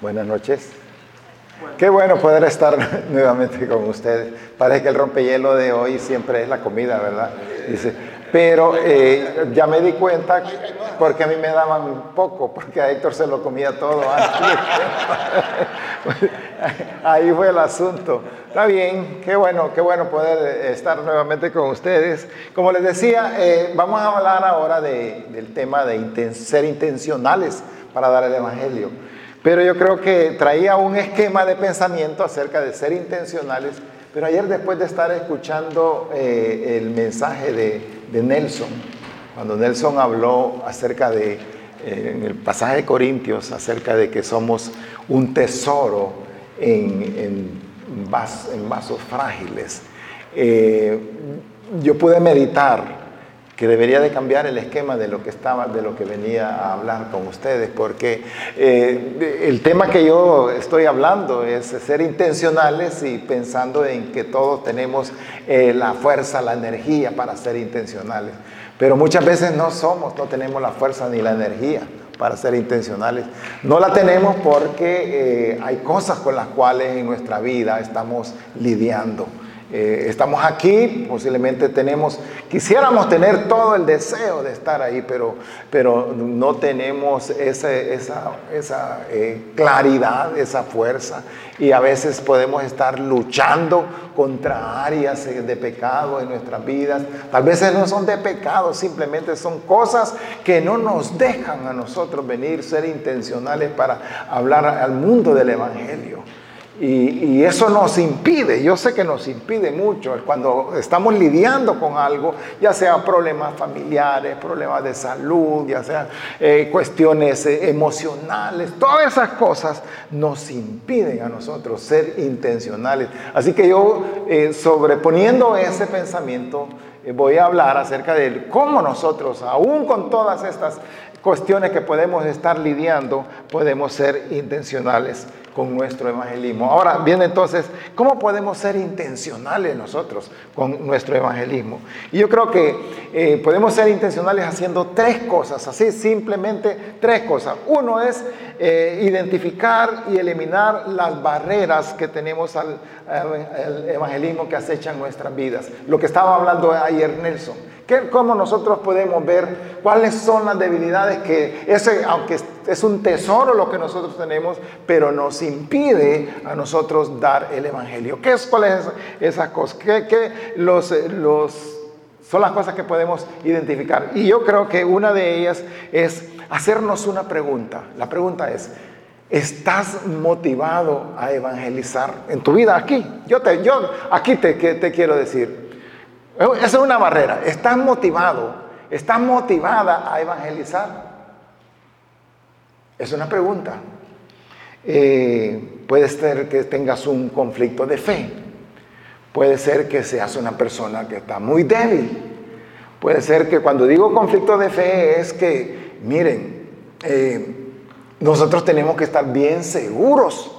Buenas noches. Qué bueno poder estar nuevamente con ustedes. Parece que el rompehielo de hoy siempre es la comida, ¿verdad? Dice, pero eh, ya me di cuenta porque a mí me daban poco, porque a Héctor se lo comía todo antes. Ahí fue el asunto. Está bien, qué bueno, qué bueno poder estar nuevamente con ustedes. Como les decía, eh, vamos a hablar ahora del tema de ser intencionales para dar el Evangelio. Pero yo creo que traía un esquema de pensamiento acerca de ser intencionales. Pero ayer después de estar escuchando eh, el mensaje de, Nelson, cuando Nelson habló acerca de, eh, en el pasaje de Corintios, acerca de que somos un tesoro en, vasos, frágiles, eh, yo pude meditar que debería de cambiar el esquema de lo que estaba, de lo que venía a hablar con ustedes, porque eh, el tema que yo estoy hablando es ser intencionales y pensando en que todos tenemos eh, la fuerza, la energía para ser intencionales. Pero muchas veces no somos, no tenemos la fuerza ni la energía para ser intencionales. No la tenemos porque eh, hay cosas con las cuales en nuestra vida estamos lidiando. Eh, estamos aquí, posiblemente tenemos, quisiéramos tener todo el deseo de estar ahí, pero, pero no tenemos esa, esa eh, claridad, esa fuerza, y a veces podemos estar luchando contra áreas de pecado en nuestras vidas. Tal vez no son de pecado, simplemente son cosas que no nos dejan a nosotros venir, ser intencionales para hablar al mundo del Evangelio. Y, eso nos impide, yo sé que nos impide mucho cuando estamos lidiando con algo, ya sea problemas familiares, problemas de salud, ya sea eh, cuestiones eh, emocionales, todas esas cosas nos impiden a nosotros ser intencionales. Así que yo, eh, sobreponiendo ese pensamiento, voy a hablar acerca de cómo nosotros, aún con todas estas cuestiones que podemos estar lidiando, podemos ser intencionales con nuestro evangelismo. Ahora viene entonces, ¿cómo podemos ser intencionales nosotros con nuestro evangelismo? Y yo creo que eh, podemos ser intencionales haciendo tres cosas, así simplemente tres cosas. Uno es eh, identificar y eliminar las barreras que tenemos al, al evangelismo que acechan nuestras vidas. Lo que estaba hablando ayer Nelson ¿Cómo nosotros podemos ver cuáles son las debilidades que, ese, aunque es un tesoro lo que nosotros tenemos, pero nos impide a nosotros dar el Evangelio? ¿Qué es, ¿Cuáles son esas cosas? ¿Qué, los, los, son las cosas que podemos identificar? Y yo creo que una de ellas es hacernos una pregunta. La pregunta es, ¿Estás motivado a evangelizar en tu vida aquí? Yo, te, yo aquí te, te quiero decir, esa es una barrera. ¿Estás motivado? ¿Estás motivada a evangelizar? Es una pregunta. Eh, puede ser que tengas un conflicto de fe. Puede ser que seas una persona que está muy débil. Puede ser que cuando digo conflicto de fe es que, miren, eh, nosotros tenemos que estar bien seguros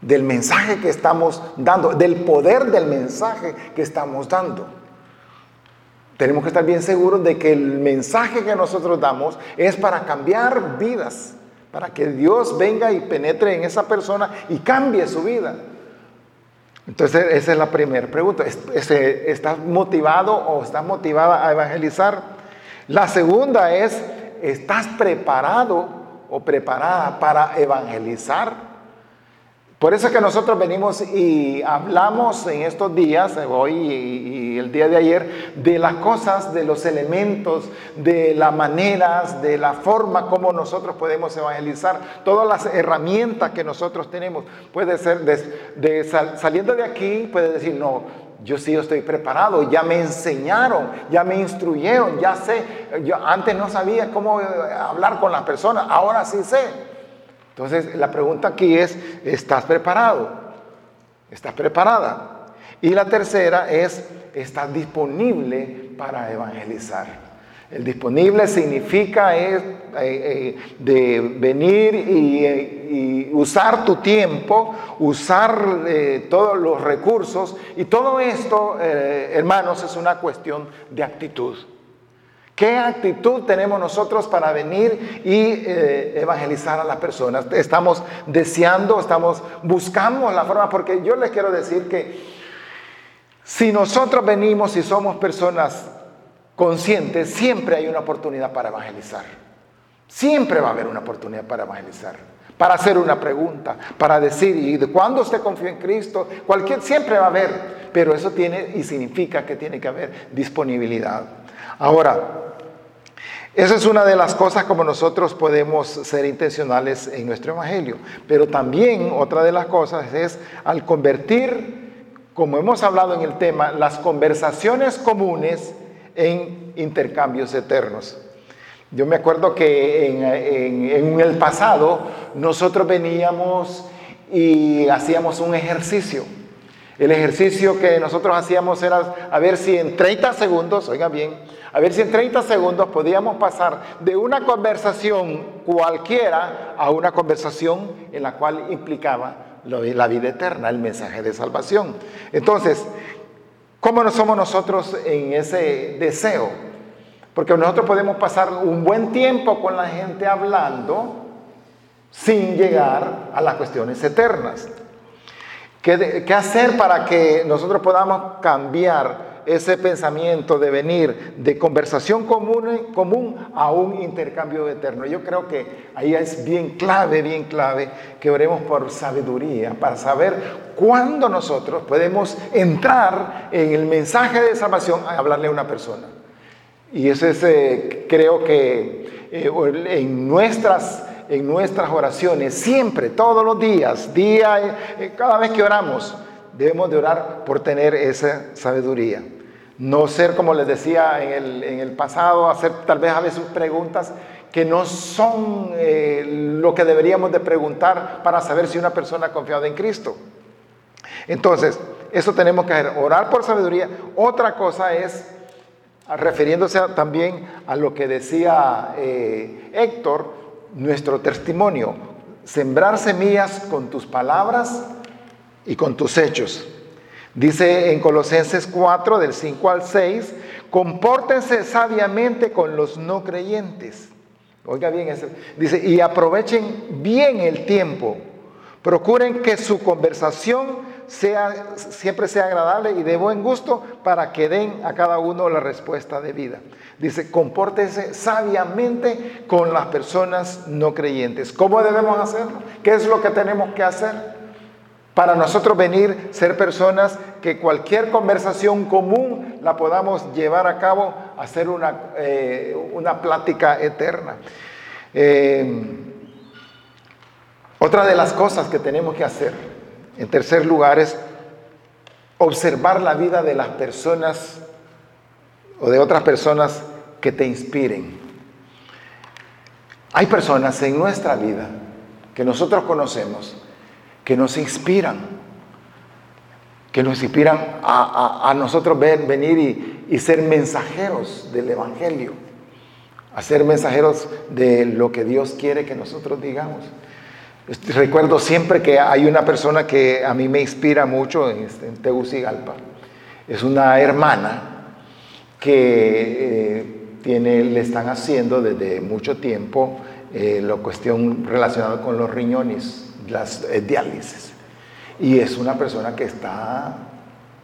del mensaje que estamos dando, del poder del mensaje que estamos dando. Tenemos que estar bien seguros de que el mensaje que nosotros damos es para cambiar vidas, para que Dios venga y penetre en esa persona y cambie su vida. Entonces, esa es la primera pregunta. ¿Estás motivado o estás motivada a evangelizar? La segunda es, ¿estás preparado o preparada para evangelizar? Por eso es que nosotros venimos y hablamos en estos días, hoy y, el día de ayer, de las cosas, de los elementos, de las maneras, de la forma como nosotros podemos evangelizar, todas las herramientas que nosotros tenemos. Puede ser saliendo de aquí, puede decir, no, yo sí estoy preparado, ya me enseñaron, ya me instruyeron, ya sé, yo antes no sabía cómo hablar con las personas, ahora sí sé. Entonces, la pregunta aquí es, ¿estás preparado? ¿Estás preparada? Y la tercera es, ¿estás disponible para evangelizar? El disponible significa eh, eh, de venir y, eh, usar tu tiempo, usar todos los recursos. Y todo esto, hermanos, es una cuestión de actitud. ¿Qué actitud tenemos nosotros para venir y eh, evangelizar a las personas? Estamos deseando, estamos buscando la forma, porque yo les quiero decir que si nosotros venimos y somos personas conscientes, siempre hay una oportunidad para evangelizar. Siempre va a haber una oportunidad para evangelizar, para hacer una pregunta, para decir, ¿y de cuándo usted confía en Cristo? Cualquier, siempre va a haber, pero eso tiene y significa que tiene que haber disponibilidad. Ahora, esa es una de las cosas como nosotros podemos ser intencionales en nuestro evangelio, pero también otra de las cosas es al convertir, como hemos hablado en el tema, las conversaciones comunes en intercambios eternos. Yo me acuerdo que en, el pasado nosotros veníamos y hacíamos un ejercicio. El ejercicio que nosotros hacíamos era a ver si en 30 segundos, oiga bien, a ver si en 30 segundos podíamos pasar de una conversación cualquiera a una conversación en la cual implicaba la vida eterna, el mensaje de salvación. Entonces, ¿cómo somos nosotros en ese deseo? Porque nosotros podemos pasar un buen tiempo con la gente hablando sin llegar a las cuestiones eternas. ¿Qué, hacer para que nosotros podamos cambiar ese pensamiento de venir de conversación común, a un intercambio eterno? Yo creo que ahí es bien clave, bien clave que oremos por sabiduría para saber cuándo nosotros podemos entrar en el mensaje de salvación a hablarle a una persona. Y ese es, eh, creo que eh, en, nuestras, en nuestras oraciones, siempre, todos los días, día, eh, cada vez que oramos, debemos de orar por tener esa sabiduría. No ser, como les decía en el, en el pasado, hacer tal vez a veces preguntas que no son lo que deberíamos de preguntar para saber si una persona ha confiado en Cristo. Entonces, eso tenemos que hacer, orar por sabiduría. Otra cosa es refiriéndose también a lo que decía eh, Héctor, nuestro testimonio, sembrar semillas con tus palabras y con tus hechos. Dice en Colosenses 4, del 5 al 6, compórtense sabiamente con los no creyentes. Oiga bien, dice, y aprovechen bien el tiempo. Procuren que su conversación sea, siempre sea agradable y de buen gusto para que den a cada uno la respuesta de vida. Dice, compórtese sabiamente con las personas no creyentes. ¿Cómo debemos hacerlo? ¿Qué es lo que tenemos que hacer? Para nosotros venir, ser personas que cualquier conversación común la podamos llevar a cabo, hacer una, eh, una plática eterna. Eh, otra de las cosas que tenemos que hacer en tercer lugar es observar la vida de las personas o de otras personas que te inspiren. Hay personas en nuestra vida que nosotros conocemos que nos inspiran, que nos inspiran a, nosotros venir y, y ser mensajeros del Evangelio, a ser mensajeros de lo que Dios quiere que nosotros digamos. Este, recuerdo siempre que hay una persona que a mí me inspira mucho en, este, Tegucigalpa. Es una hermana que eh, tiene, le están haciendo desde mucho tiempo eh, la cuestión relacionada con los riñones, las eh, diálisis. Y es una persona que está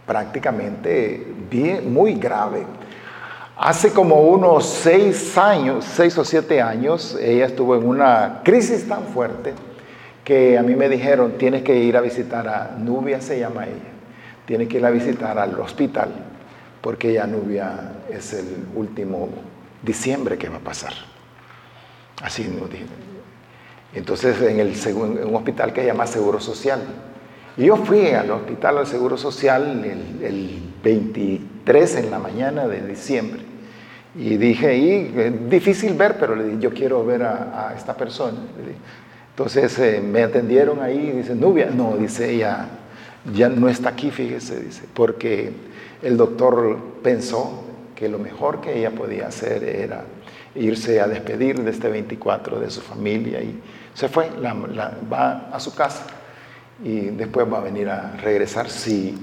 prácticamente bien, muy grave. Hace como unos seis años, seis o siete años, ella estuvo en una crisis tan fuerte que a mí me dijeron, tienes que ir a visitar a Nubia, se llama ella, tienes que ir a visitar al hospital, porque ya Nubia es el último diciembre que va a pasar. Así nos dijeron. Entonces, en, el, un hospital que se llama Seguro Social. Y yo fui al hospital al Seguro Social el, 23 en la mañana de diciembre. Y dije, y, es difícil ver, pero le dije, yo quiero ver a, a esta persona. Entonces eh, me atendieron ahí y dice, Nubia, no, dice ella, ya no está aquí, fíjese, dice, porque el doctor pensó que lo mejor que ella podía hacer era irse a despedir de este 24 de su familia y se fue, va a su casa y después va a venir a regresar si,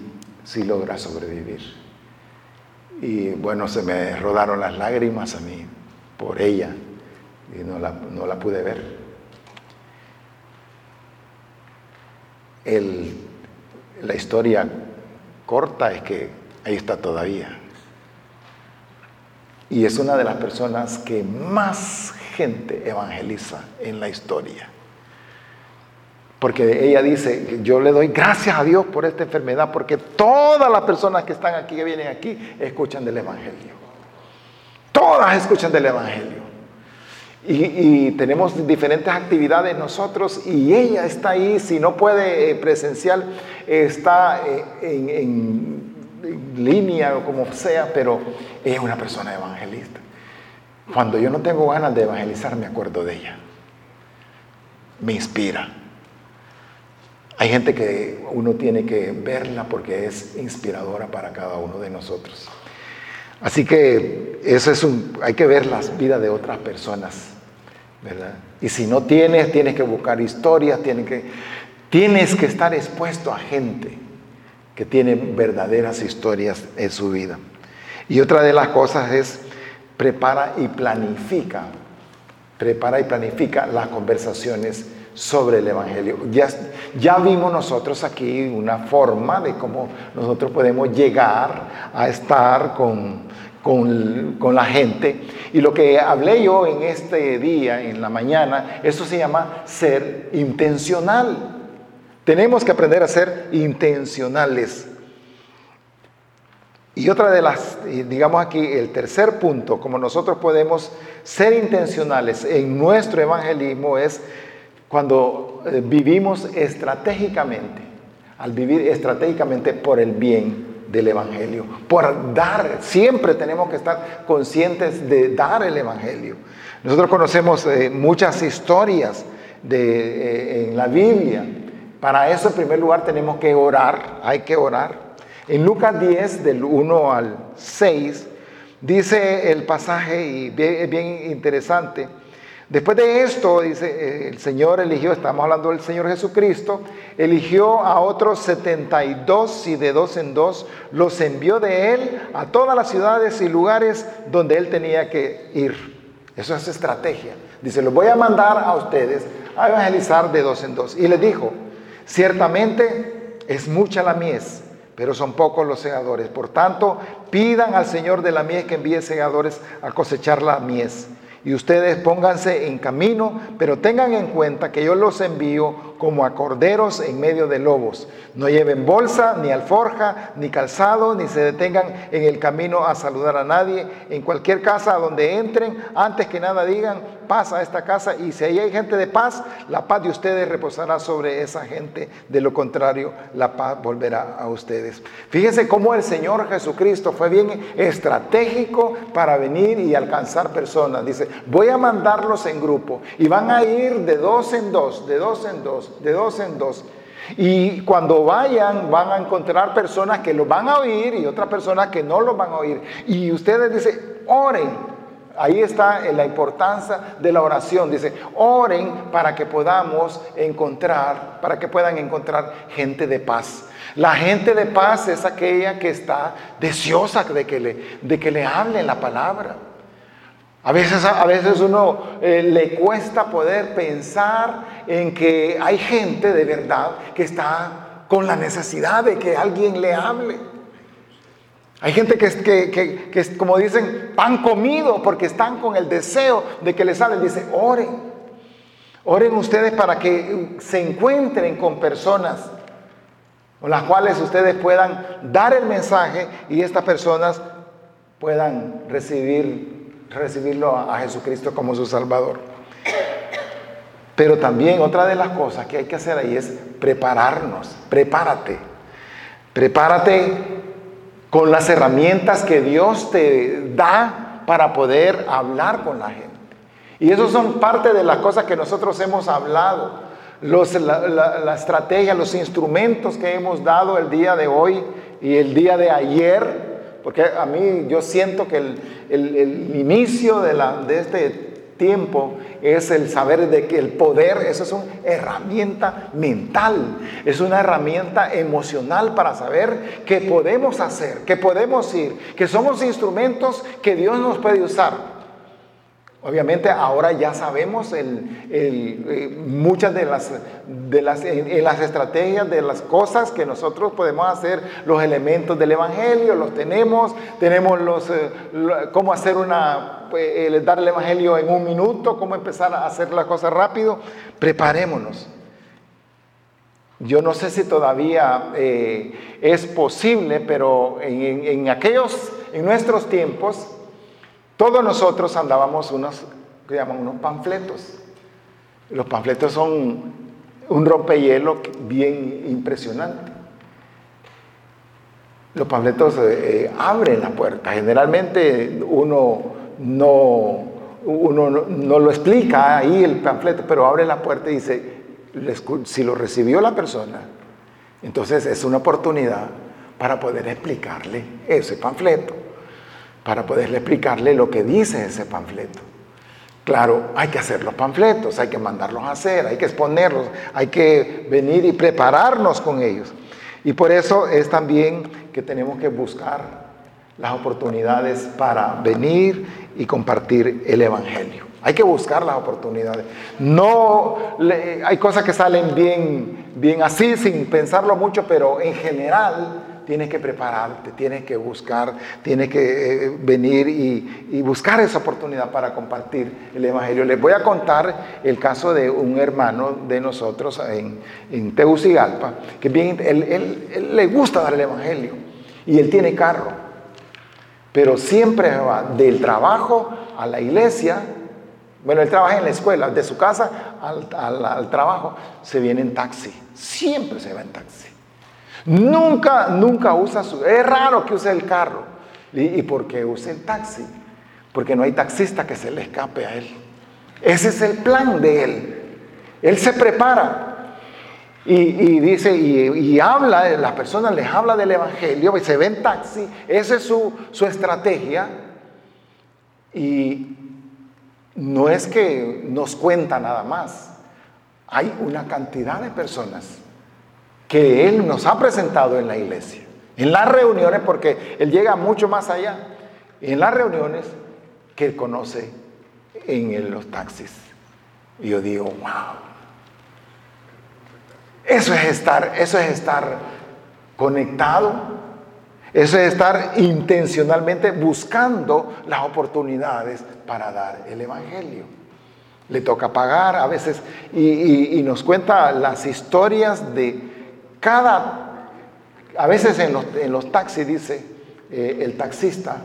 si logra sobrevivir. Y bueno, se me rodaron las lágrimas a mí por ella y no la, no la pude ver. La historia corta es que ahí está todavía. Y es una de las personas que más gente evangeliza en la historia. Porque ella dice, yo le doy gracias a Dios por esta enfermedad, porque todas las personas que están aquí, que vienen aquí, escuchan del Evangelio. Todas escuchan del Evangelio. Y, tenemos diferentes actividades nosotros y ella está ahí, si no puede eh, presencial, está eh, en, línea o como sea, pero es una persona evangelista. Cuando yo no tengo ganas de evangelizar, me acuerdo de ella. Me inspira. Hay gente que uno tiene que verla porque es inspiradora para cada uno de nosotros. Así que eso es un, hay que ver las vidas de otras personas y si no tienes, tienes que buscar historias, tienes que, tienes que estar expuesto a gente que tiene verdaderas historias en su vida. Y otra de las cosas es prepara y planifica, prepara y planifica las conversaciones sobre el Evangelio. Ya, ya vimos nosotros aquí una forma de cómo nosotros podemos llegar a estar con, con, la gente. Y lo que hablé yo en este día, en la mañana, eso se llama ser intencional. Tenemos que aprender a ser intencionales. Y otra de las, digamos aquí, el tercer punto, como nosotros podemos ser intencionales en nuestro evangelismo es cuando eh, vivimos estratégicamente, al vivir estratégicamente por el bien del Evangelio, por dar, siempre tenemos que estar conscientes de dar el Evangelio. Nosotros conocemos eh, muchas historias de, eh, en la Biblia. Para eso, en primer lugar, tenemos que orar, hay que orar. En Lucas 10, del 1 al 6, dice el pasaje, y es bien interesante, Después de esto, dice, eh, el Señor eligió, estamos hablando del Señor Jesucristo, eligió a otros 72 y de dos en dos los envió de Él a todas las ciudades y lugares donde Él tenía que ir. Eso es estrategia. Dice, los voy a mandar a ustedes a evangelizar de dos en dos. Y les dijo, ciertamente es mucha la mies, pero son pocos los segadores. Por tanto, pidan al Señor de la mies que envíe segadores a cosechar la mies y ustedes pónganse en camino, pero tengan en cuenta que yo los envío como a corderos en medio de lobos. No lleven bolsa, ni alforja, ni calzado, ni se detengan en el camino a saludar a nadie. En cualquier casa donde entren, antes que nada digan, paz a esta casa. Y si ahí hay gente de paz, la paz de ustedes reposará sobre esa gente. De lo contrario, la paz volverá a ustedes. Fíjense cómo el Señor Jesucristo fue bien estratégico para venir y alcanzar personas. Dice, voy a mandarlos en grupo y van a ir de dos en dos, de dos en dos de dos en dos. Y cuando vayan van a encontrar personas que lo van a oír y otras personas que no lo van a oír. Y ustedes dicen, oren. Ahí está la importancia de la oración. Dice, oren para que podamos encontrar, para que puedan encontrar gente de paz. La gente de paz es aquella que está deseosa de que le, de que le hablen la palabra. A veces, a veces uno eh, le cuesta poder pensar en que hay gente de verdad que está con la necesidad de que alguien le hable. Hay gente que, que, que, como dicen, pan comido porque están con el deseo de que les hable. Dice, oren. Oren ustedes para que se encuentren con personas con las cuales ustedes puedan dar el mensaje y estas personas puedan recibir recibirlo a, Jesucristo como su Salvador. Pero también otra de las cosas que hay que hacer ahí es prepararnos, prepárate, prepárate con las herramientas que Dios te da para poder hablar con la gente. Y eso son parte de las cosas que nosotros hemos hablado, la estrategia, los instrumentos que hemos dado el día de hoy y el día de ayer porque a mí yo siento que el, inicio de, la, de este tiempo es el saber de que el poder, es una herramienta mental, es una herramienta emocional para saber que podemos hacer, que podemos ir, que somos instrumentos que Dios nos puede usar. Obviamente ahora ya sabemos eh, muchas de las, de las, estrategias de las cosas que nosotros podemos hacer, los elementos del Evangelio, los tenemos, tenemos los, eh, cómo hacer una, eh, dar el Evangelio en un minuto, cómo empezar a hacer las cosas rápido, preparémonos. Yo no sé si todavía es posible, pero en aquellos, en nuestros tiempos, todos nosotros andábamos unos, que llaman unos panfletos. Los panfletos son un rompehielo bien impresionante. Los panfletos eh, abren la puerta. Generalmente uno no, uno no, lo explica ahí el panfleto, pero abre la puerta y dice, si lo recibió la persona, entonces es una oportunidad para poder explicarle ese panfleto para poderle explicarle lo que dice ese panfleto. Claro, hay que hacer los panfletos, hay que mandarlos a hacer, hay que exponerlos, hay que venir y prepararnos con ellos. Y por eso es también que tenemos que buscar las oportunidades para venir y compartir el Evangelio. Hay que buscar las oportunidades. No, hay cosas que salen bien, bien así, sin pensarlo mucho, pero en general tienes que prepararte, tienes que buscar, tienes que eh, venir y, buscar esa oportunidad para compartir el Evangelio. Les voy a contar el caso de un hermano de nosotros en, en Tegucigalpa, que bien, él, le gusta dar el Evangelio y él tiene carro, pero siempre va del trabajo a la iglesia. Bueno, él trabaja en la escuela, de su casa al trabajo, se viene en taxi, siempre se va en taxi. Nunca, nunca usa su... Es raro que use el carro. ¿Y, por qué usa el taxi? Porque no hay taxista que se le escape a él. Ese es el plan de él. Él se prepara. Y, dice, y, habla, las personas les habla del Evangelio, y se ve en taxi, esa es su, su estrategia. Y no es que nos cuenta nada más, hay una cantidad de personas que Él nos ha presentado en la iglesia. En las reuniones, porque Él llega mucho más allá. En las reuniones que Él conoce en los taxis. Y yo digo, wow. Eso es estar, eso es estar conectado. Eso es estar intencionalmente buscando las oportunidades para dar el Evangelio. Le toca pagar a veces y nos cuenta las historias de, cada, a veces en los, en los taxis dice, eh, el taxista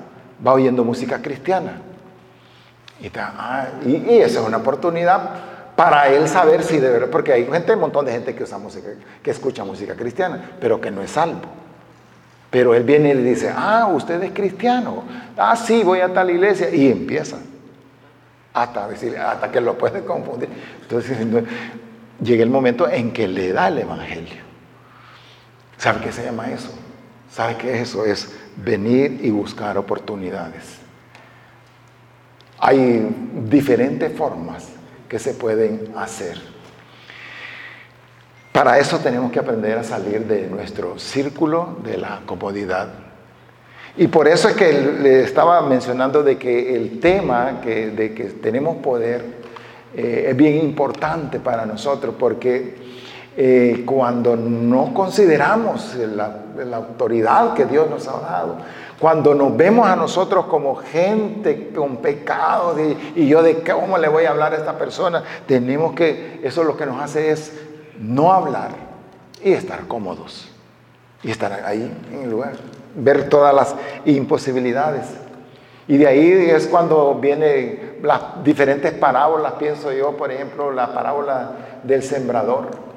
va oyendo música cristiana. Ah, y, esa es una oportunidad para él saber si de verdad, porque hay gente, un montón de gente que usa música, que escucha música cristiana, pero que no es salvo. Pero él viene y le dice, ah, usted es cristiano, ah, sí, voy a tal iglesia, y empieza hasta, decir, hasta que lo puede confundir. Entonces, llega el momento en que le da el evangelio. ¿Sabe qué se llama eso? ¿Sabe qué es eso? Es venir y buscar oportunidades. Hay diferentes formas que se pueden hacer. Para eso tenemos que aprender a salir de nuestro círculo de la comodidad. Y por eso es que le estaba mencionando de que el tema de que tenemos poder eh, es bien importante para nosotros porque eh, cuando no consideramos la, autoridad que Dios nos ha dado, cuando nos vemos a nosotros como gente con pecados y, yo de cómo le voy a hablar a esta persona, tenemos que, eso lo que nos hace es no hablar y estar cómodos y estar ahí en el lugar, ver todas las imposibilidades. Y de ahí es cuando vienen las diferentes parábolas, pienso yo, por ejemplo, la parábola del sembrador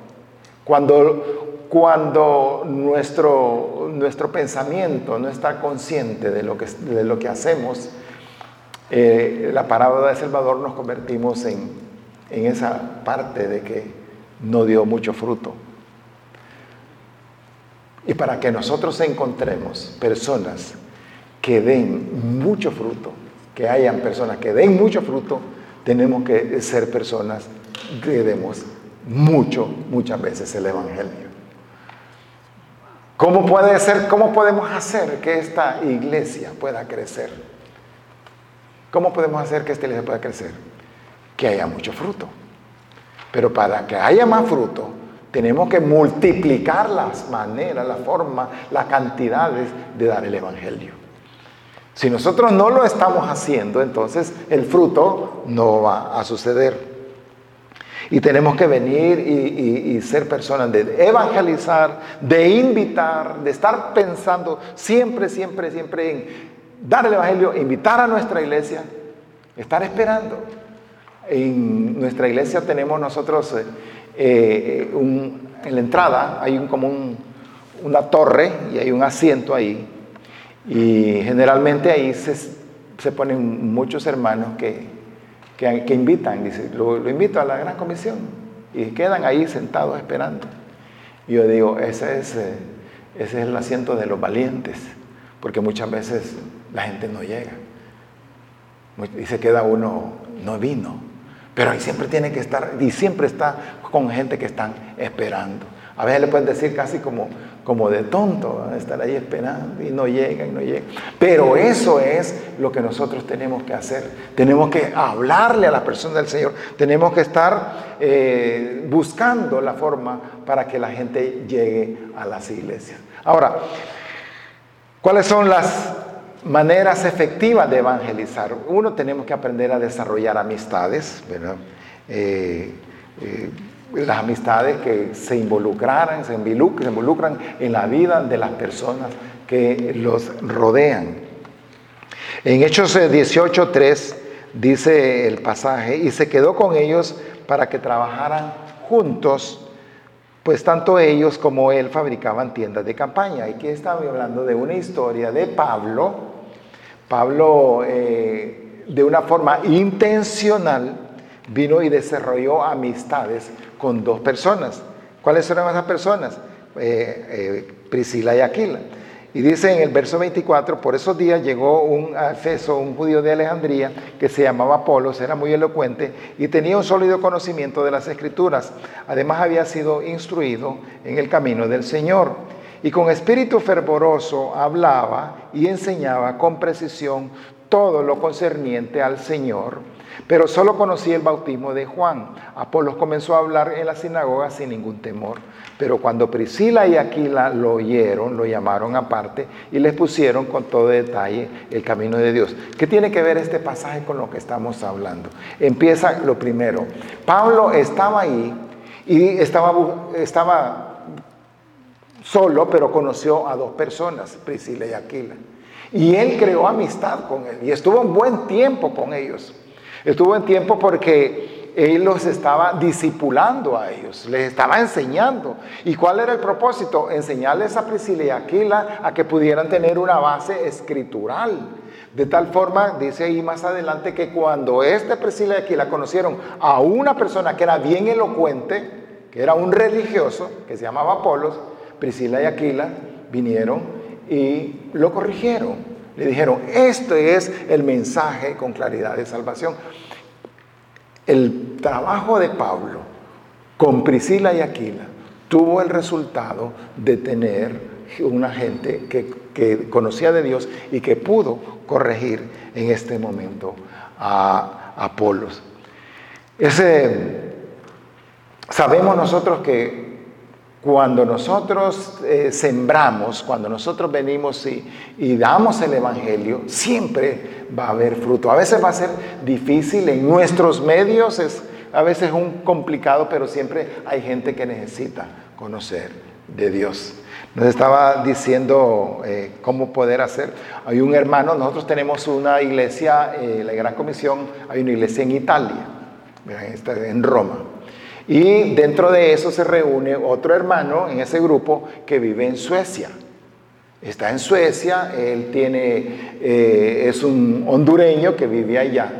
cuando, cuando nuestro, nuestro pensamiento no está consciente de lo que, de lo que hacemos, eh, la parábola de Salvador nos convertimos en, en esa parte de que no dio mucho fruto. Y para que nosotros encontremos personas que den mucho fruto, que hayan personas que den mucho fruto, tenemos que ser personas que demos mucho, muchas veces el Evangelio. ¿Cómo puede ser, cómo podemos hacer que esta iglesia pueda crecer? ¿Cómo podemos hacer que esta iglesia pueda crecer? Que haya mucho fruto. Pero para que haya más fruto, tenemos que multiplicar las maneras, la forma, las cantidades de dar el Evangelio. Si nosotros no lo estamos haciendo, entonces el fruto no va a suceder. Y tenemos que venir y, ser personas de evangelizar, de invitar, de estar pensando siempre, siempre, siempre en dar el Evangelio, invitar a nuestra iglesia, estar esperando. En nuestra iglesia tenemos nosotros, eh, eh, en la entrada hay un, como una torre y hay un asiento ahí. Y generalmente ahí se ponen muchos hermanos que, que, invitan, dice, lo, invito a la gran comisión y quedan ahí sentados esperando. Y yo digo, ese es, eh, ese es el asiento de los valientes, porque muchas veces la gente no llega y se queda uno, no vino, pero ahí siempre tiene que estar, y siempre está con gente que están esperando. A veces le pueden decir casi como, como de tonto, estar ahí esperando y no llega y no llega. Pero eso es lo que nosotros tenemos que hacer. Tenemos que hablarle a la persona del Señor. Tenemos que estar eh, buscando la forma para que la gente llegue a las iglesias. Ahora, ¿cuáles son las maneras efectivas de evangelizar? Uno, tenemos que aprender a desarrollar amistades, ¿verdad? Eh, eh, las amistades que se involucraran, se involucran en la vida de las personas que los rodean. En Hechos 18.3 dice el pasaje, y se quedó con ellos para que trabajaran juntos, pues tanto ellos como él fabricaban tiendas de campaña. Aquí estaba hablando de una historia de Pablo. Pablo, eh, de una forma intencional, vino y desarrolló amistades con dos personas. ¿Cuáles eran esas personas? Eh, eh, Priscila y Aquila. Y dice en el verso 24, por esos días llegó un a Efeso, un judío de Alejandría, que se llamaba Apolos, era muy elocuente y tenía un sólido conocimiento de las escrituras. Además había sido instruido en el camino del Señor. Y con espíritu fervoroso hablaba y enseñaba con precisión todo lo concerniente al Señor pero solo conocía el bautismo de Juan. Apolos comenzó a hablar en la sinagoga sin ningún temor. Pero cuando Priscila y Aquila lo oyeron, lo llamaron aparte y les pusieron con todo detalle el camino de Dios. ¿Qué tiene que ver este pasaje con lo que estamos hablando? Empieza lo primero. Pablo estaba ahí y estaba, estaba solo, pero conoció a dos personas, Priscila y Aquila. Y él creó amistad con él y estuvo un buen tiempo con ellos. Estuvo en tiempo porque él los estaba discipulando a ellos, les estaba enseñando. ¿Y cuál era el propósito? Enseñarles a Priscila y Aquila a que pudieran tener una base escritural. De tal forma, dice ahí más adelante, que cuando este Priscila y Aquila conocieron a una persona que era bien elocuente, que era un religioso, que se llamaba Apolos, Priscila y Aquila vinieron y lo corrigieron. Le dijeron, este es el mensaje con claridad de salvación. El trabajo de Pablo con Priscila y Aquila tuvo el resultado de tener una gente que, conocía de Dios y que pudo corregir en este momento a Apolos. Ese, sabemos nosotros que cuando nosotros eh, sembramos, cuando nosotros venimos y, damos el Evangelio, siempre va a haber fruto. A veces va a ser difícil en nuestros medios, es a veces un complicado, pero siempre hay gente que necesita conocer de Dios. Nos estaba diciendo eh, cómo poder hacer. Hay un hermano, nosotros tenemos una iglesia, eh, la Gran Comisión, hay una iglesia en Italia, en Roma. Y dentro de eso se reúne otro hermano en ese grupo que vive en Suecia. Está en Suecia, él tiene, eh, es un hondureño que vive allá.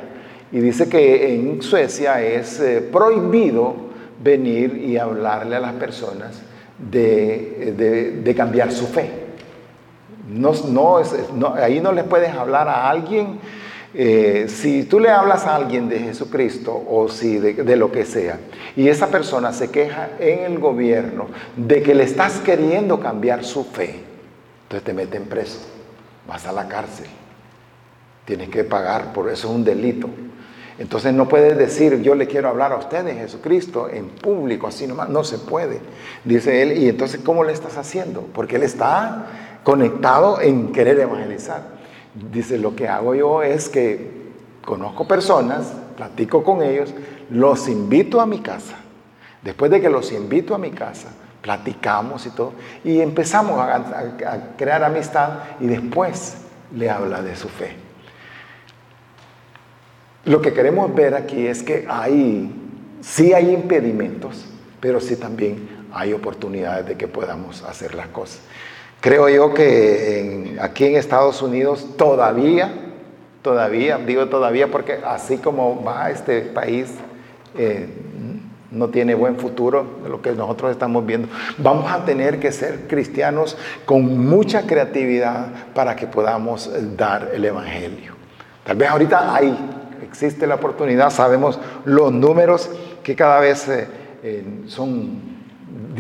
Y dice que en Suecia es eh, prohibido venir y hablarle a las personas de, cambiar su fe. No, no, ahí no les puedes hablar a alguien Eh, si tú le hablas a alguien de Jesucristo o si de, lo que sea, y esa persona se queja en el gobierno de que le estás queriendo cambiar su fe, entonces te meten preso, vas a la cárcel, tienes que pagar, por eso es un delito. Entonces no puedes decir, yo le quiero hablar a usted de Jesucristo en público, así nomás, no se puede, dice él. Y entonces, ¿cómo le estás haciendo? Porque él está conectado en querer evangelizar. Dice, lo que hago yo es que conozco personas, platico con ellos, los invito a mi casa. Después de que los invito a mi casa, platicamos y todo, y empezamos a, crear amistad y después le habla de su fe. Lo que queremos ver aquí es que hay, sí hay impedimentos, pero sí también hay oportunidades de que podamos hacer las cosas. Creo yo que aquí en Estados Unidos todavía, todavía, digo todavía porque así como va este país, eh, no tiene buen futuro lo que nosotros estamos viendo. Vamos a tener que ser cristianos con mucha creatividad para que podamos dar el Evangelio. Tal vez ahorita hay, existe la oportunidad, sabemos los números que cada vez eh, eh, son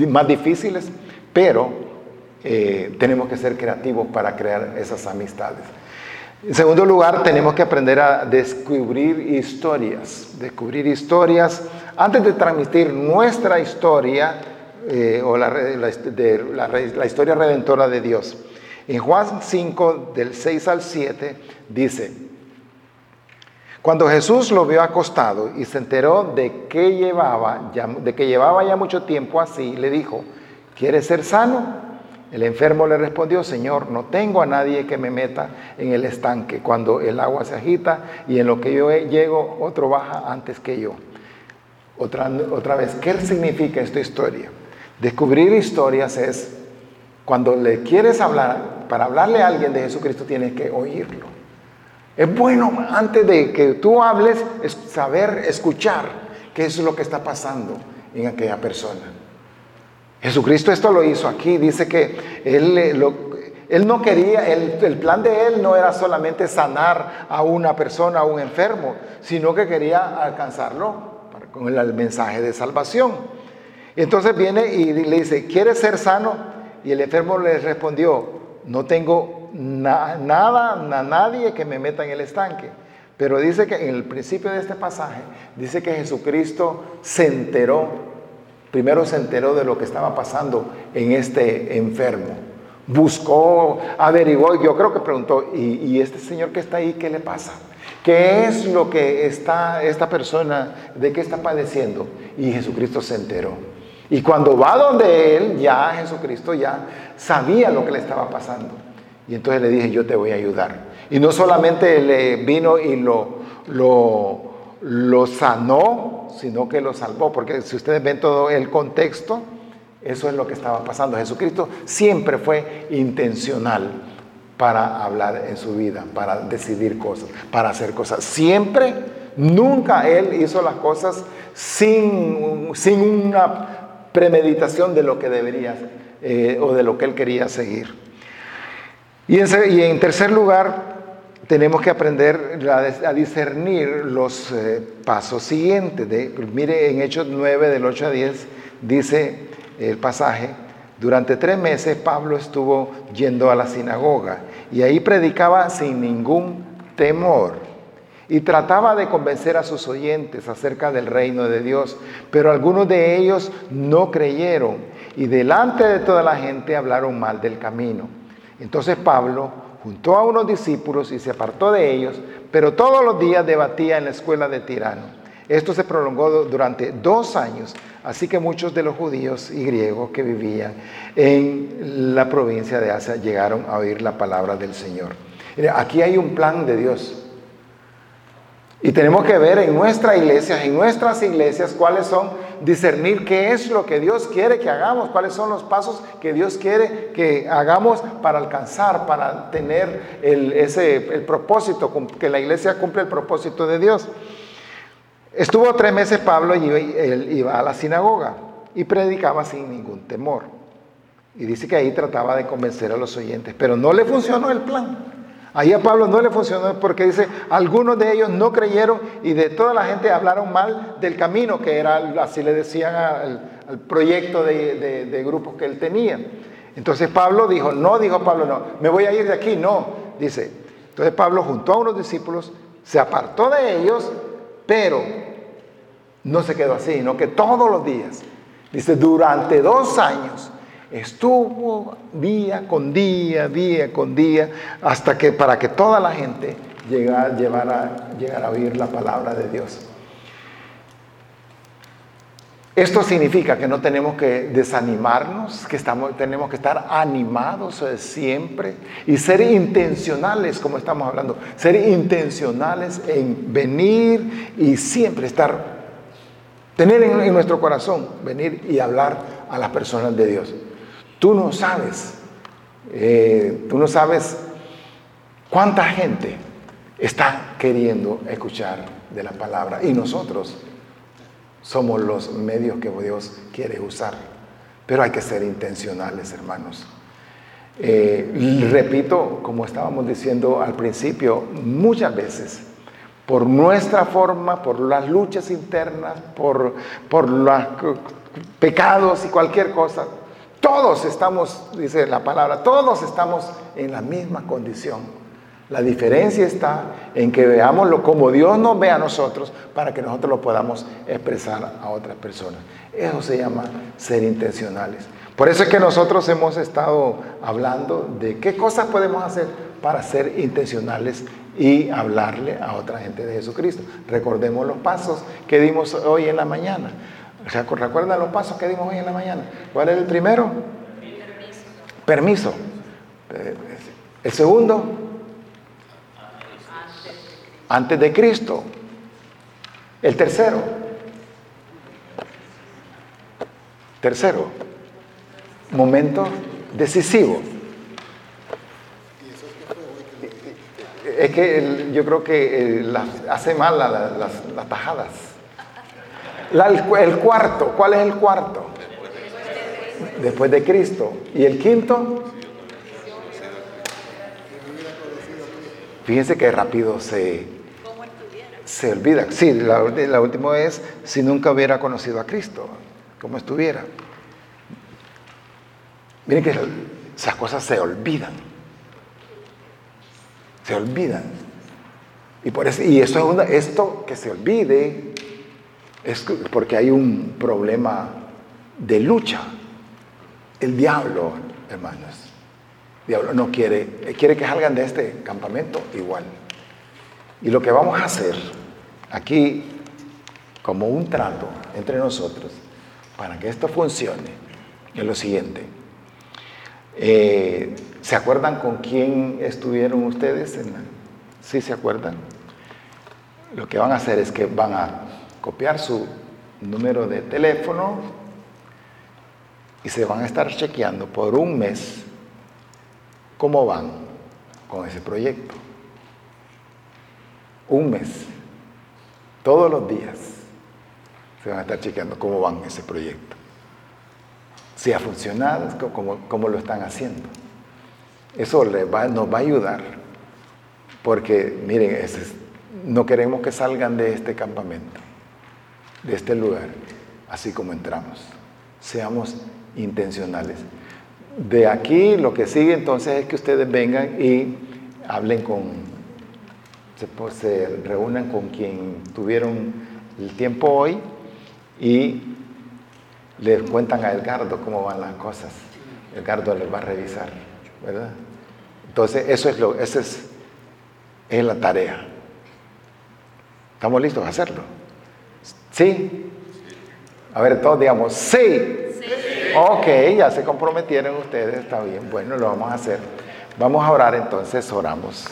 más difíciles, pero eh, tenemos que ser creativos para crear esas amistades. En segundo lugar, tenemos que aprender a descubrir historias, descubrir historias antes de transmitir nuestra historia eh, o la, historia redentora de Dios. En Juan 5, del 6 al 7, dice, cuando Jesús lo vio acostado y se enteró de que llevaba ya mucho tiempo así, le dijo, ¿quieres ser sano? El enfermo le respondió, Señor, no tengo a nadie que me meta en el estanque cuando el agua se agita y en lo que yo llego otro baja antes que yo. Otra, otra vez, ¿qué significa esta historia? Descubrir historias es cuando le quieres hablar, para hablarle a alguien de Jesucristo tienes que oírlo. Es bueno antes de que tú hables, saber escuchar qué es lo que está pasando en aquella persona. Jesucristo esto lo hizo aquí, dice que él, él no quería, el, plan de él no era solamente sanar a una persona, a un enfermo, sino que quería alcanzarlo con el, mensaje de salvación. Entonces viene y le dice, ¿quieres ser sano? Y el enfermo le respondió, no tengo nada, nadie que me meta en el estanque. Pero dice que en el principio de este pasaje, dice que Jesucristo se enteró Primero se enteró de lo que estaba pasando en este enfermo. Buscó, averiguó, yo creo que preguntó, ¿y, este señor que está ahí, qué le pasa? ¿Qué es lo que está esta persona, de qué está padeciendo? Y Jesucristo se enteró. Y cuando va donde él, ya Jesucristo ya sabía lo que le estaba pasando. Y entonces le dije, yo te voy a ayudar. Y no solamente le vino y lo, lo, lo sanó, sino que lo salvó, porque si ustedes ven todo el contexto, eso es lo que estaba pasando. Jesucristo siempre fue intencional para hablar en su vida, para decidir cosas, para hacer cosas. Siempre, nunca Él hizo las cosas sin, sin una premeditación de lo que debería eh, o de lo que Él quería seguir. Y en, y en tercer lugar, tenemos que aprender a discernir los eh, pasos siguientes. De, mire, en Hechos 9, del 8 a 10, dice el pasaje, durante tres meses Pablo estuvo yendo a la sinagoga y ahí predicaba sin ningún temor y trataba de convencer a sus oyentes acerca del reino de Dios, pero algunos de ellos no creyeron y delante de toda la gente hablaron mal del camino. Entonces Pablo juntó a unos discípulos y se apartó de ellos, pero todos los días debatía en la escuela de Tirano. Esto se prolongó durante dos años, así que muchos de los judíos y griegos que vivían en la provincia de Asia llegaron a oír la palabra del Señor. Aquí hay un plan de Dios. Y tenemos que ver en nuestra iglesia, en nuestras iglesias, cuáles son, discernir qué es lo que Dios quiere que hagamos, cuáles son los pasos que Dios quiere que hagamos para alcanzar, para tener el, ese, el propósito, que la iglesia cumple el propósito de Dios. Estuvo tres meses Pablo y él iba a la sinagoga y predicaba sin ningún temor. Y dice que ahí trataba de convencer a los oyentes, pero no le funcionó el plan. Ahí a Pablo no le funcionó porque dice, algunos de ellos no creyeron y de toda la gente hablaron mal del camino, que era, así le decían al, proyecto de, de, grupos que él tenía. Entonces Pablo dijo, no, dijo Pablo, no, me voy a ir de aquí, no, dice. Entonces Pablo juntó a unos discípulos, se apartó de ellos, pero no se quedó así, sino que todos los días, dice, durante dos años, Estuvo día con día, día con día, hasta que para que toda la gente llegara, llevara, llegara a oír la palabra de Dios. Esto significa que no tenemos que desanimarnos, que estamos, tenemos que estar animados siempre y ser intencionales, como estamos hablando, ser intencionales en venir y siempre estar, tener en nuestro corazón, venir y hablar a las personas de Dios. Tú no sabes, eh, tú no sabes cuánta gente está queriendo escuchar de la palabra y nosotros somos los medios que Dios quiere usar. Pero hay que ser intencionales, hermanos. Eh, repito, como estábamos diciendo al principio, muchas veces, por nuestra forma, por las luchas internas, por, por los pecados y cualquier cosa, todos estamos, dice la palabra, todos estamos en la misma condición. La diferencia está en que veámoslo como Dios nos ve a nosotros para que nosotros lo podamos expresar a otras personas. Eso se llama ser intencionales. Por eso es que nosotros hemos estado hablando de qué cosas podemos hacer para ser intencionales y hablarle a otra gente de Jesucristo. Recordemos los pasos que dimos hoy en la mañana. ¿Recuerdan los pasos que dimos hoy en la mañana? ¿Cuál es el primero? Permiso. Permiso. Eh, el segundo, antes de Cristo. El tercero, tercero, momento decisivo. Es que yo creo que eh, hace mal las tajadas el cuarto, ¿cuál es el cuarto? Después de Cristo. ¿Y el quinto? Fíjense que rápido se, se olvida. Sí, la, la última es si nunca hubiera conocido a Cristo, ¿cómo estuviera? Miren que esas cosas se olvidan. Se olvidan. Y, por eso, y eso es esto que se olvide es porque hay un problema de lucha. El diablo, hermanos, el diablo no quiere, quiere que salgan de este campamento igual. Y lo que vamos a hacer aquí, como un trato entre nosotros, para que esto funcione, es lo siguiente. Eh, ¿Se acuerdan con quién estuvieron ustedes? En ¿Sí se acuerdan? Lo que van a hacer es que van a copiar su número de teléfono y se van a estar chequeando por un mes cómo van con ese proyecto. Un mes, todos los días, se van a estar chequeando cómo van ese proyecto. Si ha funcionado, cómo, lo están haciendo. Eso va, nos va a ayudar, porque miren, no queremos que salgan de este campamento de este lugar, así como entramos. Seamos intencionales. De aquí lo que sigue entonces es que ustedes vengan y hablen con, se, reúnan con quien tuvieron el tiempo hoy y les cuentan a Edgardo cómo van las cosas. Edgardo les va a revisar, ¿verdad? Entonces, eso es lo, esa es, es la tarea. ¿Estamos listos a hacerlo? ¿Sí? A ver, todos digamos, sí. Ok, ya se comprometieron ustedes, está bien. Bueno, lo vamos a hacer. Vamos a orar entonces, oramos.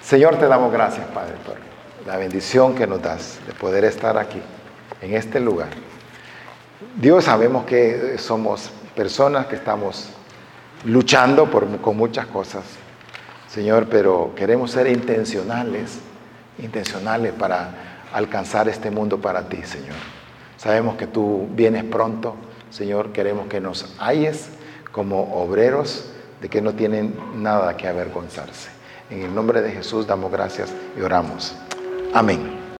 Señor, te damos gracias, Padre, por la bendición que nos das de poder estar aquí, en este lugar. Dios, sabemos que somos personas que estamos luchando por, con muchas cosas, Señor, pero queremos ser intencionales, intencionales para alcanzar este mundo para ti, Señor. Sabemos que tú vienes pronto, Señor, queremos que nos halles como obreros de que no tienen nada que avergonzarse. En el nombre de Jesús damos gracias y oramos. Amén.